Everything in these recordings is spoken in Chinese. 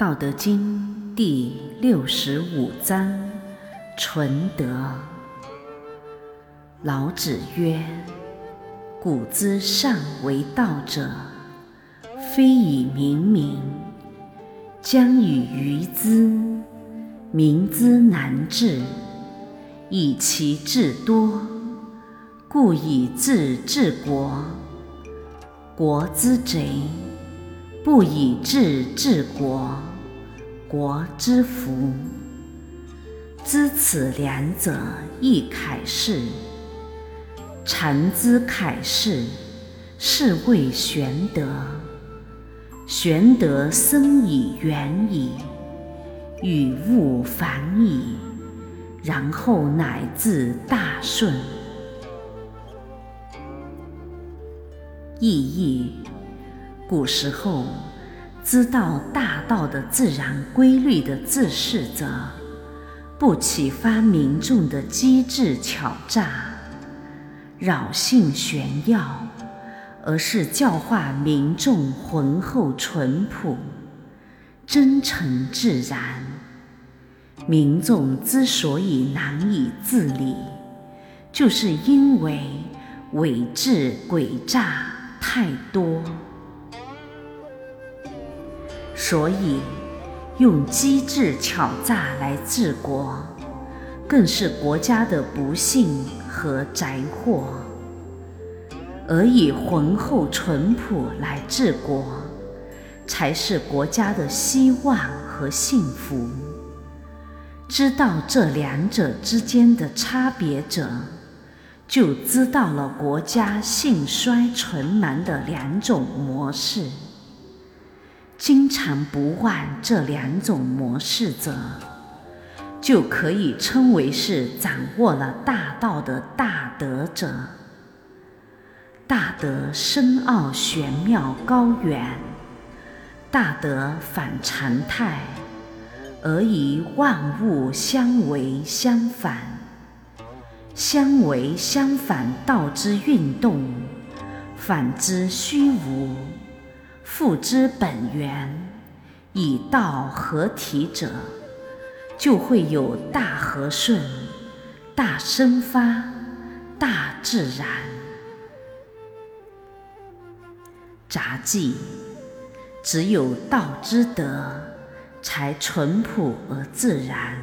道德经第六十五章：纯德。老子曰：“古之善为道者，非以明民，将以愚之。民之难治，以其智多，故以智治国。国之贼，不以智治国。”国之福，知此两者，亦凯事。常知凯事，是谓玄德。玄德生以远矣，与物反矣，然后乃至大顺。意义：古时候。知道大道的自然规律的治世者，不启发民众的机智巧诈、扰信玄耀，而是教化民众浑厚淳朴、真诚自然。民众之所以难以自理，就是因为伪智诡诈太多。所以，用机智巧诈来治国，更是国家的不幸和灾祸；而以浑厚淳朴来治国，才是国家的希望和幸福。知道这两者之间的差别者，就知道了国家兴衰存亡的两种模式。经常不忘这两种模式者，就可以称为是掌握了大道的大德者。大德深奥玄妙高远，大德反常态，而以万物相为相反，相为相反道之运动，反之虚无。复之本源，以道合体者，就会有大和顺、大生发、大自然。杂记：只有道之德，才淳朴而自然。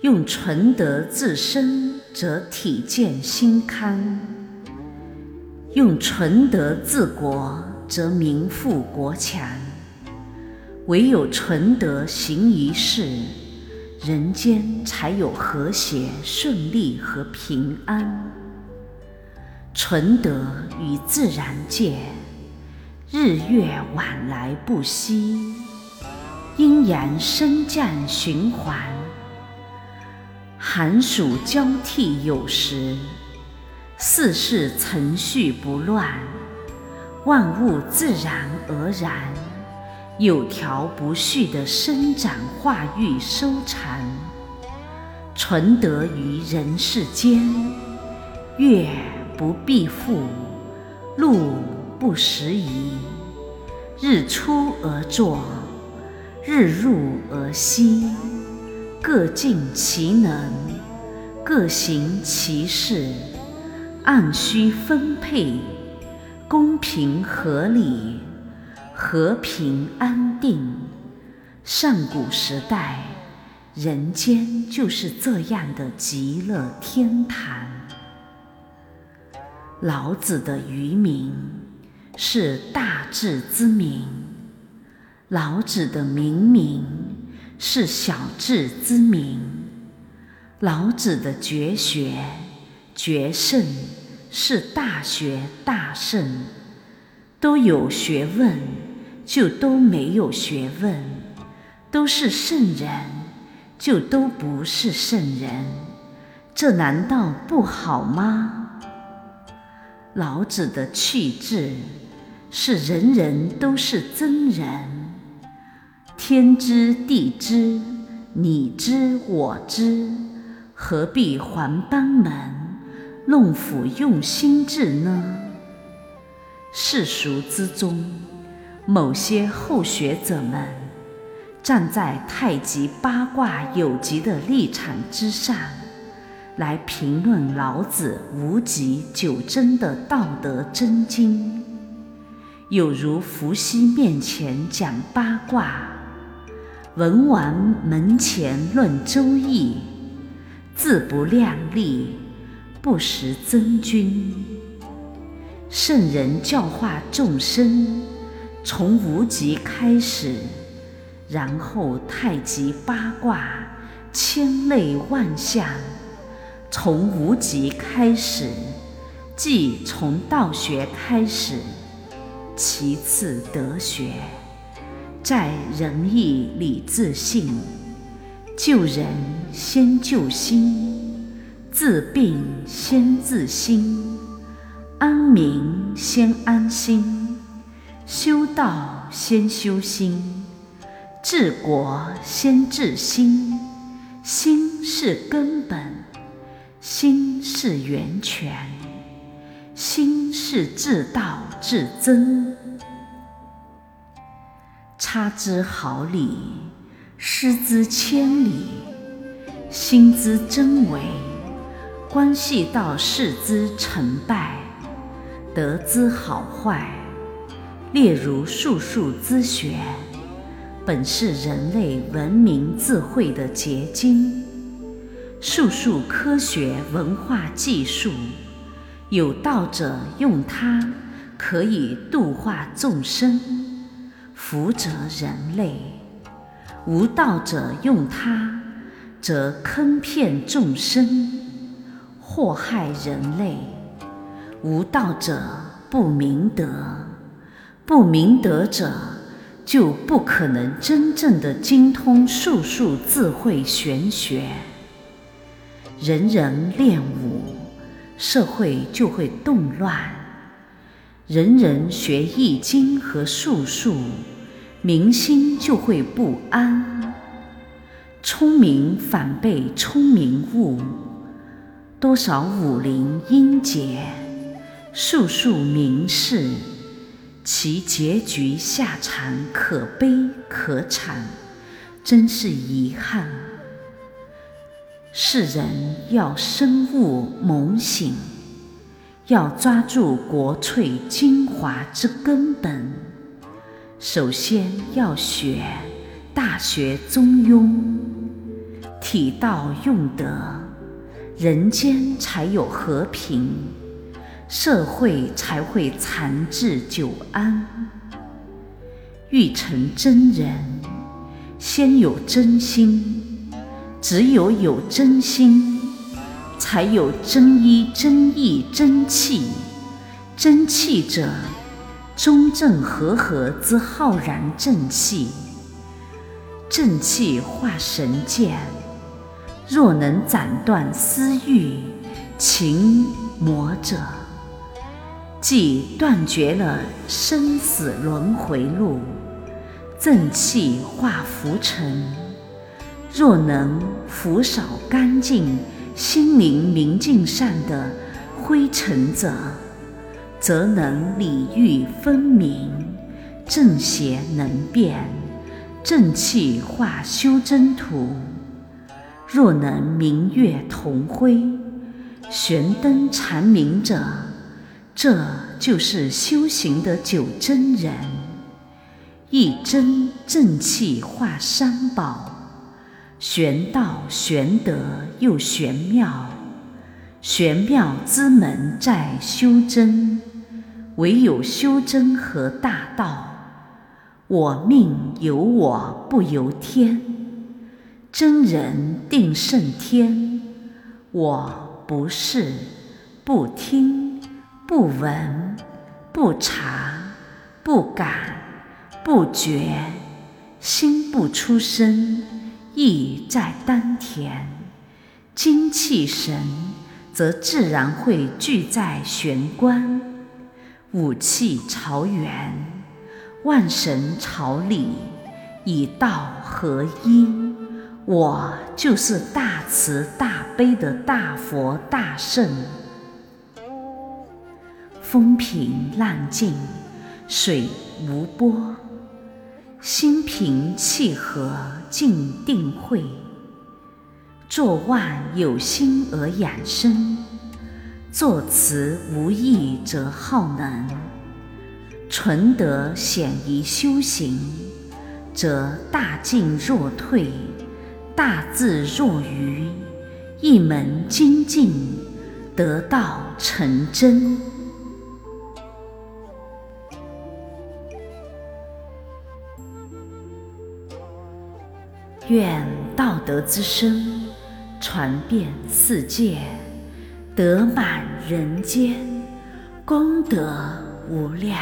用纯德自身，则体健心康；用纯德治国。则民富国强，唯有纯德行一世，人间才有和谐、顺利和平安。纯德与自然界，日月往来不息，阴阳升降循环，寒暑交替有时，四事程序不乱。万物自然而然，有条不紊的生长、化育、收藏，存德于人世间。月不闭复，路不拾遗，日出而作，日入而息，各尽其能，各行其事，按需分配。公平合理，和平安定。上古时代，人间就是这样的极乐天堂。老子的愚民是大智之民，老子的明民是小智之民。老子的绝学绝圣。是大学大圣，都有学问，就都没有学问；都是圣人，就都不是圣人。这难道不好吗？老子的气质是人人都是真人，天知地知，你知我知，何必还班门？弄斧用心智呢？世俗之中，某些后学者们站在太极八卦有极的立场之上，来评论老子无极九真的道德真经，有如伏羲面前讲八卦，文王门前论周易，自不量力，不识真君。圣人教化众生，从无极开始。然后太极八卦，千类万象，从无极开始，即从道学开始，其次德学，在仁义礼智信，救人先救心，治病先治心，安民先安心，修道先修心。治国先治心，心是根本，心是源泉，心是至道至真。差之毫厘，失之千里。心之真伪，关系到事之成败，得之好坏。例如术数之学。本是人类文明智慧的结晶，术数科学文化技术，有道者用它可以度化众生，福泽人类；无道者用它，则坑骗众生，祸害人类。无道者不明德，不明德者。就不可能真正的精通术数智慧玄学。人人练武，社会就会动乱；人人学易经和术数，民心就会不安。聪明反被聪明误，多少武林英杰，数数名士。其结局下场可悲可惨，真是遗憾。世人要深悟猛醒，要抓住国粹精华之根本，首先要学《大学》《中庸》，体道用德，人间才有和平。社会才会长治久安。欲成真人，先有真心。只有有真心，才有真一真意真气。真气者，中正和合之浩然正气。正气化神剑，若能斩断私欲、情魔者。即断绝了生死轮回路，正气化浮尘。若能拂扫干净心灵明镜上的灰尘者，则能理欲分明，正邪能辨，正气化修真图。若能明月同辉，悬灯长明者。这就是修行的九真人，一真正气化三宝，玄道玄德又玄妙，玄妙之门在修真，唯有修真和大道，我命由我不由天，真人定胜天，我不是不听。不闻，不察，不感，不觉，心不出声，意在丹田。精气神则自然会聚在玄关。五气朝元，万神朝里，以道合一。我就是大慈大悲的大佛大圣。风平浪静，水无波，心平气和静定慧，作万有心而养生，作慈无益则耗能。纯德显于修行，则大进若退，大智若愚，一门精进，得道成真。愿道德之声传遍世界，德满人间，功德无量。